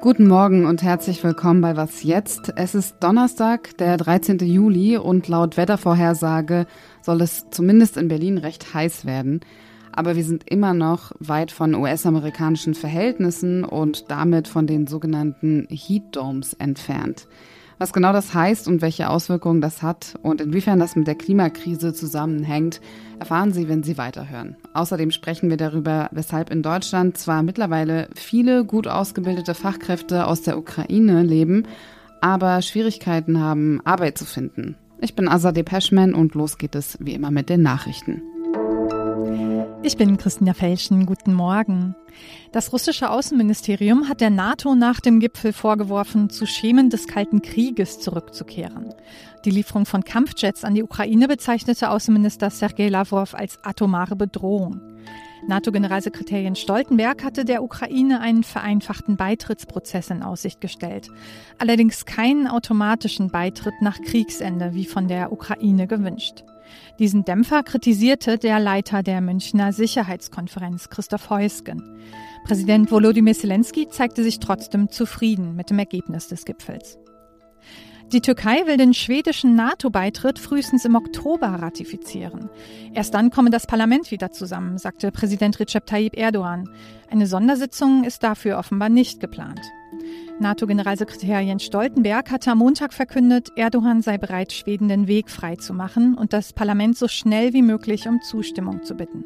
Guten Morgen und herzlich willkommen bei Was jetzt? Es ist Donnerstag, der 13. Juli und laut Wettervorhersage soll es zumindest in Berlin recht heiß werden. Aber wir sind immer noch weit von US-amerikanischen Verhältnissen und damit von den sogenannten Heat Domes entfernt. Was genau das heißt und welche Auswirkungen das hat und inwiefern das mit der Klimakrise zusammenhängt, erfahren Sie, wenn Sie weiterhören. Außerdem sprechen wir darüber, weshalb in Deutschland zwar mittlerweile viele gut ausgebildete Fachkräfte aus der Ukraine leben, aber Schwierigkeiten haben, Arbeit zu finden. Ich bin Azadeh Peschman und los geht es wie immer mit den Nachrichten. Ich bin Christina Felschen. Guten Morgen. Das russische Außenministerium hat der NATO nach dem Gipfel vorgeworfen, zu Schemen des Kalten Krieges zurückzukehren. Die Lieferung von Kampfjets an die Ukraine bezeichnete Außenminister Sergei Lavrov als atomare Bedrohung. NATO-Generalsekretär Stoltenberg hatte der Ukraine einen vereinfachten Beitrittsprozess in Aussicht gestellt. Allerdings keinen automatischen Beitritt nach Kriegsende, wie von der Ukraine gewünscht. Diesen Dämpfer kritisierte der Leiter der Münchner Sicherheitskonferenz, Christoph Heusgen. Präsident Volodymyr Zelensky zeigte sich trotzdem zufrieden mit dem Ergebnis des Gipfels. Die Türkei will den schwedischen NATO-Beitritt frühestens im Oktober ratifizieren. Erst dann komme das Parlament wieder zusammen, sagte Präsident Recep Tayyip Erdogan. Eine Sondersitzung ist dafür offenbar nicht geplant. NATO-Generalsekretär Jens Stoltenberg hatte am Montag verkündet, Erdogan sei bereit, Schweden den Weg frei zu machen und das Parlament so schnell wie möglich um Zustimmung zu bitten.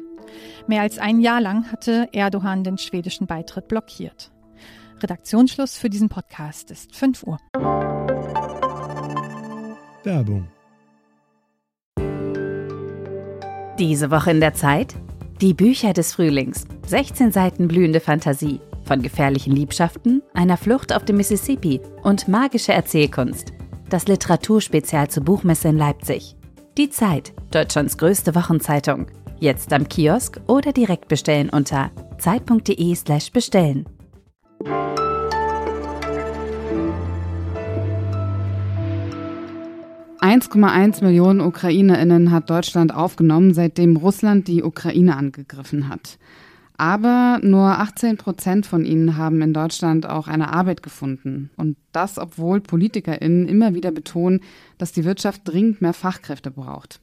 Mehr als ein Jahr lang hatte Erdogan den schwedischen Beitritt blockiert. Redaktionsschluss für diesen Podcast ist 5 Uhr. Werbung. Diese Woche in der Zeit? Die Bücher des Frühlings. 16 Seiten blühende Fantasie von gefährlichen Liebschaften, einer Flucht auf dem Mississippi und magische Erzählkunst. Das Literaturspezial zur Buchmesse in Leipzig. Die Zeit, Deutschlands größte Wochenzeitung. Jetzt am Kiosk oder direkt bestellen unter zeit.de/slash bestellen. (1,1 Millionen UkrainerInnen hat Deutschland aufgenommen, seitdem Russland die Ukraine angegriffen hat. Aber nur 18 Prozent von ihnen haben in Deutschland auch eine Arbeit gefunden. Und das, obwohl PolitikerInnen immer wieder betonen, dass die Wirtschaft dringend mehr Fachkräfte braucht.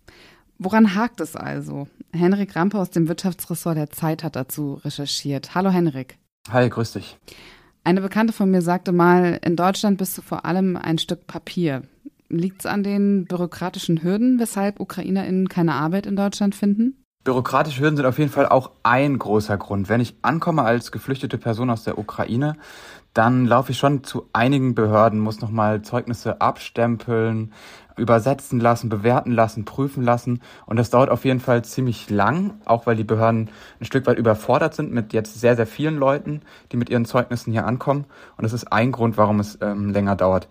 Woran hakt es also? Henrik Rampe aus dem Wirtschaftsressort der Zeit hat dazu recherchiert. Hallo Henrik. Hi, grüß dich. Eine Bekannte von mir sagte mal, in Deutschland bist du vor allem ein Stück Papier. Liegt es an den bürokratischen Hürden, weshalb UkrainerInnen keine Arbeit in Deutschland finden? Bürokratische Hürden sind auf jeden Fall auch ein großer Grund. Wenn ich ankomme als geflüchtete Person aus der Ukraine, dann laufe ich schon zu einigen Behörden, muss nochmal Zeugnisse abstempeln, übersetzen lassen, bewerten lassen, prüfen lassen. Und das dauert auf jeden Fall ziemlich lang, auch weil die Behörden ein Stück weit überfordert sind mit jetzt sehr, sehr vielen Leuten, die mit ihren Zeugnissen hier ankommen. Und das ist ein Grund, warum es ähm, länger dauert.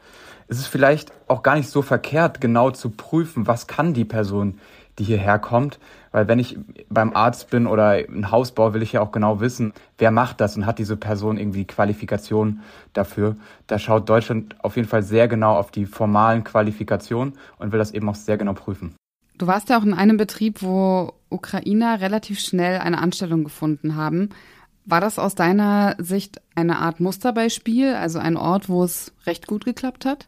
Es ist vielleicht auch gar nicht so verkehrt, genau zu prüfen, was kann die Person die hierher kommt. Weil wenn ich beim Arzt bin oder ein Haus baue, will ich ja auch genau wissen, wer macht das und hat diese Person irgendwie Qualifikation dafür. Da schaut Deutschland auf jeden Fall sehr genau auf die formalen Qualifikationen und will das eben auch sehr genau prüfen. Du warst ja auch in einem Betrieb, wo Ukrainer relativ schnell eine Anstellung gefunden haben. War das aus deiner Sicht eine Art Musterbeispiel, also ein Ort, wo es recht gut geklappt hat?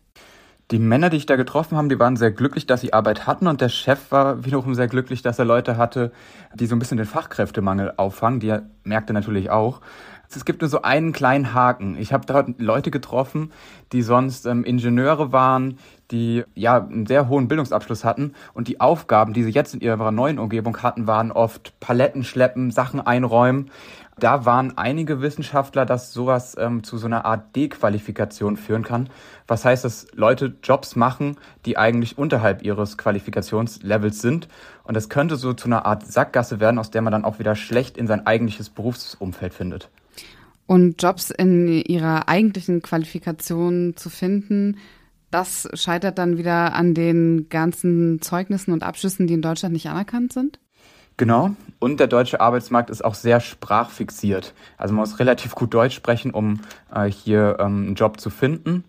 Die Männer, die ich da getroffen habe, die waren sehr glücklich, dass sie Arbeit hatten und der Chef war wiederum sehr glücklich, dass er Leute hatte, die so ein bisschen den Fachkräftemangel auffangen. Die er merkte natürlich auch. Es gibt nur so einen kleinen Haken. Ich habe dort Leute getroffen, die sonst ähm, Ingenieure waren, die ja einen sehr hohen Bildungsabschluss hatten und die Aufgaben, die sie jetzt in ihrer neuen Umgebung hatten, waren oft Paletten schleppen, Sachen einräumen. Da waren einige Wissenschaftler, dass sowas ähm, zu so einer Art Dequalifikation führen kann. Was heißt, dass Leute Jobs machen, die eigentlich unterhalb ihres Qualifikationslevels sind. Und das könnte so zu einer Art Sackgasse werden, aus der man dann auch wieder schlecht in sein eigentliches Berufsumfeld findet. Und Jobs in ihrer eigentlichen Qualifikation zu finden, das scheitert dann wieder an den ganzen Zeugnissen und Abschlüssen, die in Deutschland nicht anerkannt sind? Genau. Und der deutsche Arbeitsmarkt ist auch sehr sprachfixiert. Also man muss relativ gut Deutsch sprechen, um äh, hier ähm, einen Job zu finden.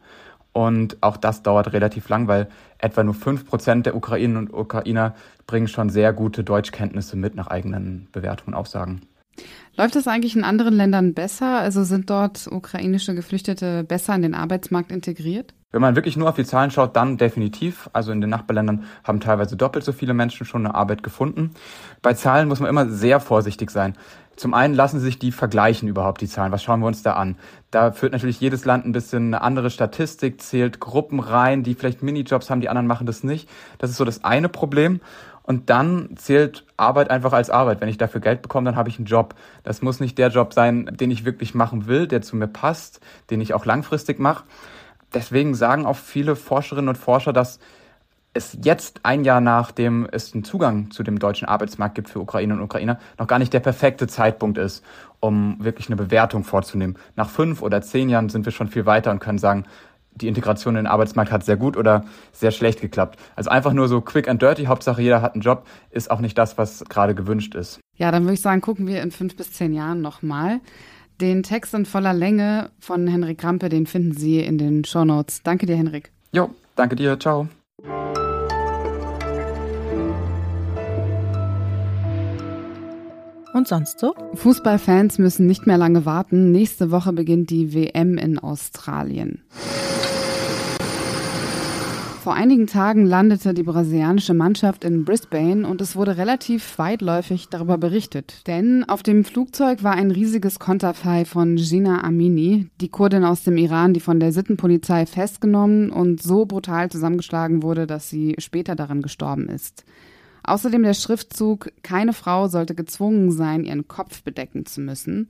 Und auch das dauert relativ lang, weil etwa nur fünf Prozent der Ukrainer und Ukrainer bringen schon sehr gute Deutschkenntnisse mit nach eigenen Bewertungen und Aussagen. Läuft das eigentlich in anderen Ländern besser? Also sind dort ukrainische Geflüchtete besser in den Arbeitsmarkt integriert? Wenn man wirklich nur auf die Zahlen schaut, dann definitiv. Also in den Nachbarländern haben teilweise doppelt so viele Menschen schon eine Arbeit gefunden. Bei Zahlen muss man immer sehr vorsichtig sein. Zum einen lassen sich die vergleichen überhaupt die Zahlen. Was schauen wir uns da an? Da führt natürlich jedes Land ein bisschen eine andere Statistik, zählt Gruppen rein, die vielleicht Minijobs haben, die anderen machen das nicht. Das ist so das eine Problem. Und dann zählt Arbeit einfach als Arbeit. Wenn ich dafür Geld bekomme, dann habe ich einen Job. Das muss nicht der Job sein, den ich wirklich machen will, der zu mir passt, den ich auch langfristig mache. Deswegen sagen auch viele Forscherinnen und Forscher, dass es jetzt ein Jahr nachdem es einen Zugang zu dem deutschen Arbeitsmarkt gibt für Ukrainer und Ukrainer, noch gar nicht der perfekte Zeitpunkt ist, um wirklich eine Bewertung vorzunehmen. Nach fünf oder zehn Jahren sind wir schon viel weiter und können sagen, die Integration in den Arbeitsmarkt hat sehr gut oder sehr schlecht geklappt. Also einfach nur so quick and dirty, Hauptsache jeder hat einen Job, ist auch nicht das, was gerade gewünscht ist. Ja, dann würde ich sagen, gucken wir in fünf bis zehn Jahren nochmal. Den Text in voller Länge von Henrik Krampe, den finden Sie in den Show Notes. Danke dir, Henrik. Jo, danke dir. Ciao. Und sonst so? Fußballfans müssen nicht mehr lange warten. Nächste Woche beginnt die WM in Australien. Vor einigen Tagen landete die brasilianische Mannschaft in Brisbane und es wurde relativ weitläufig darüber berichtet. Denn auf dem Flugzeug war ein riesiges Konterfei von Gina Amini, die Kurdin aus dem Iran, die von der Sittenpolizei festgenommen und so brutal zusammengeschlagen wurde, dass sie später daran gestorben ist. Außerdem der Schriftzug, keine Frau sollte gezwungen sein, ihren Kopf bedecken zu müssen.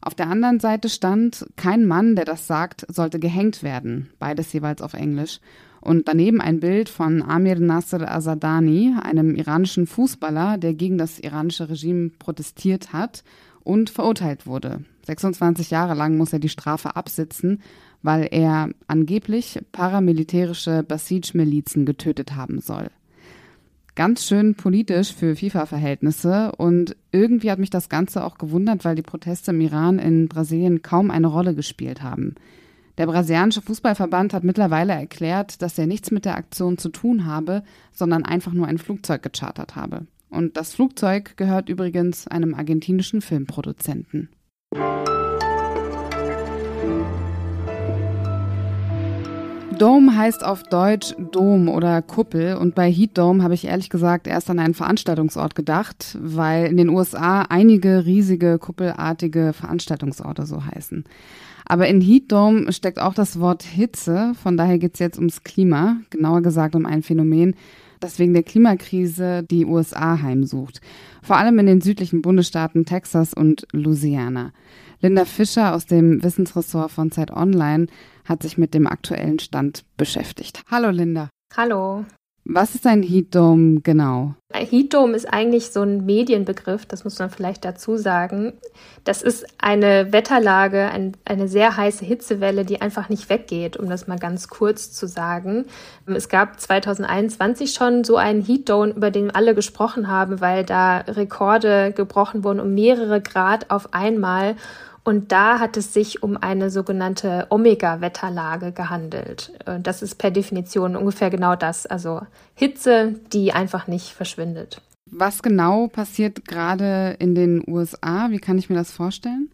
Auf der anderen Seite stand, kein Mann, der das sagt, sollte gehängt werden, beides jeweils auf Englisch. Und daneben ein Bild von Amir Nasser Azadani, einem iranischen Fußballer, der gegen das iranische Regime protestiert hat und verurteilt wurde. 26 Jahre lang muss er die Strafe absitzen, weil er angeblich paramilitärische Basij-Milizen getötet haben soll ganz schön politisch für FIFA-Verhältnisse und irgendwie hat mich das Ganze auch gewundert, weil die Proteste im Iran in Brasilien kaum eine Rolle gespielt haben. Der brasilianische Fußballverband hat mittlerweile erklärt, dass er nichts mit der Aktion zu tun habe, sondern einfach nur ein Flugzeug gechartert habe. Und das Flugzeug gehört übrigens einem argentinischen Filmproduzenten. Dome heißt auf Deutsch Dom oder Kuppel und bei Heat Dome habe ich ehrlich gesagt erst an einen Veranstaltungsort gedacht, weil in den USA einige riesige kuppelartige Veranstaltungsorte so heißen. Aber in Heat Dome steckt auch das Wort Hitze, von daher geht es jetzt ums Klima, genauer gesagt um ein Phänomen, das wegen der Klimakrise die USA heimsucht. Vor allem in den südlichen Bundesstaaten Texas und Louisiana. Linda Fischer aus dem Wissensressort von Zeit Online hat sich mit dem aktuellen Stand beschäftigt. Hallo Linda. Hallo. Was ist ein Heat Dome genau? Ein Heat Dome ist eigentlich so ein Medienbegriff, das muss man vielleicht dazu sagen. Das ist eine Wetterlage, ein, eine sehr heiße Hitzewelle, die einfach nicht weggeht, um das mal ganz kurz zu sagen. Es gab 2021 schon so einen Heat Dome, über den alle gesprochen haben, weil da Rekorde gebrochen wurden um mehrere Grad auf einmal. Und da hat es sich um eine sogenannte Omega-Wetterlage gehandelt. Das ist per Definition ungefähr genau das, also Hitze, die einfach nicht verschwindet. Was genau passiert gerade in den USA? Wie kann ich mir das vorstellen?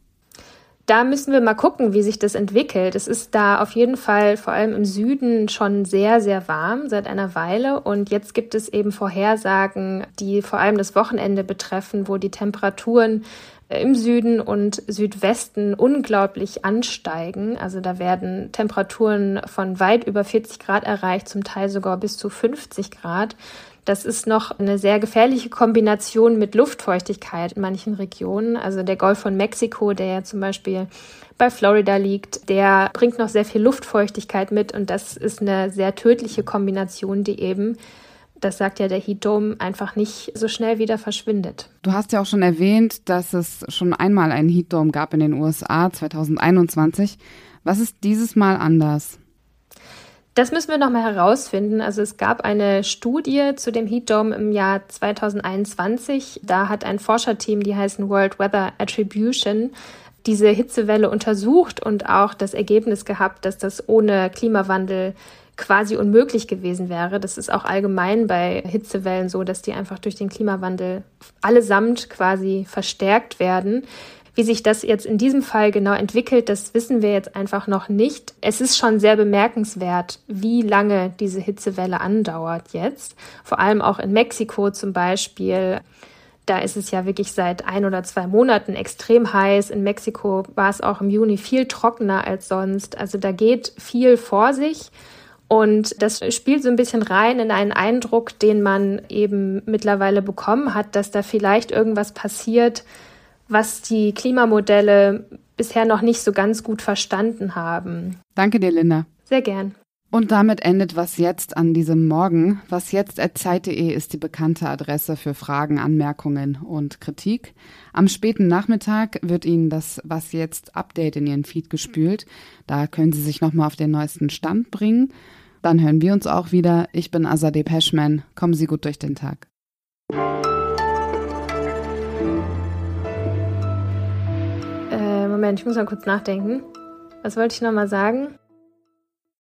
Da müssen wir mal gucken, wie sich das entwickelt. Es ist da auf jeden Fall vor allem im Süden schon sehr, sehr warm seit einer Weile. Und jetzt gibt es eben Vorhersagen, die vor allem das Wochenende betreffen, wo die Temperaturen im Süden und Südwesten unglaublich ansteigen. Also da werden Temperaturen von weit über 40 Grad erreicht, zum Teil sogar bis zu 50 Grad. Das ist noch eine sehr gefährliche Kombination mit Luftfeuchtigkeit in manchen Regionen. Also der Golf von Mexiko, der ja zum Beispiel bei Florida liegt, der bringt noch sehr viel Luftfeuchtigkeit mit und das ist eine sehr tödliche Kombination, die eben das sagt ja der Heat Dome, einfach nicht so schnell wieder verschwindet. Du hast ja auch schon erwähnt, dass es schon einmal einen Heat Dome gab in den USA 2021. Was ist dieses Mal anders? Das müssen wir nochmal herausfinden. Also es gab eine Studie zu dem Heat Dome im Jahr 2021. Da hat ein Forscherteam, die heißen World Weather Attribution, diese Hitzewelle untersucht und auch das Ergebnis gehabt, dass das ohne Klimawandel quasi unmöglich gewesen wäre. Das ist auch allgemein bei Hitzewellen so, dass die einfach durch den Klimawandel allesamt quasi verstärkt werden. Wie sich das jetzt in diesem Fall genau entwickelt, das wissen wir jetzt einfach noch nicht. Es ist schon sehr bemerkenswert, wie lange diese Hitzewelle andauert jetzt. Vor allem auch in Mexiko zum Beispiel. Da ist es ja wirklich seit ein oder zwei Monaten extrem heiß. In Mexiko war es auch im Juni viel trockener als sonst. Also da geht viel vor sich. Und das spielt so ein bisschen rein in einen Eindruck, den man eben mittlerweile bekommen hat, dass da vielleicht irgendwas passiert, was die Klimamodelle bisher noch nicht so ganz gut verstanden haben. Danke dir, Linda. Sehr gern. Und damit endet Was Jetzt an diesem Morgen. Was jetzt ist die bekannte Adresse für Fragen, Anmerkungen und Kritik. Am späten Nachmittag wird Ihnen das Was Jetzt Update in Ihren Feed gespült. Da können Sie sich nochmal auf den neuesten Stand bringen. Dann hören wir uns auch wieder. Ich bin Azadeh Peschman. Kommen Sie gut durch den Tag. Moment, ich muss mal kurz nachdenken. Was wollte ich nochmal sagen?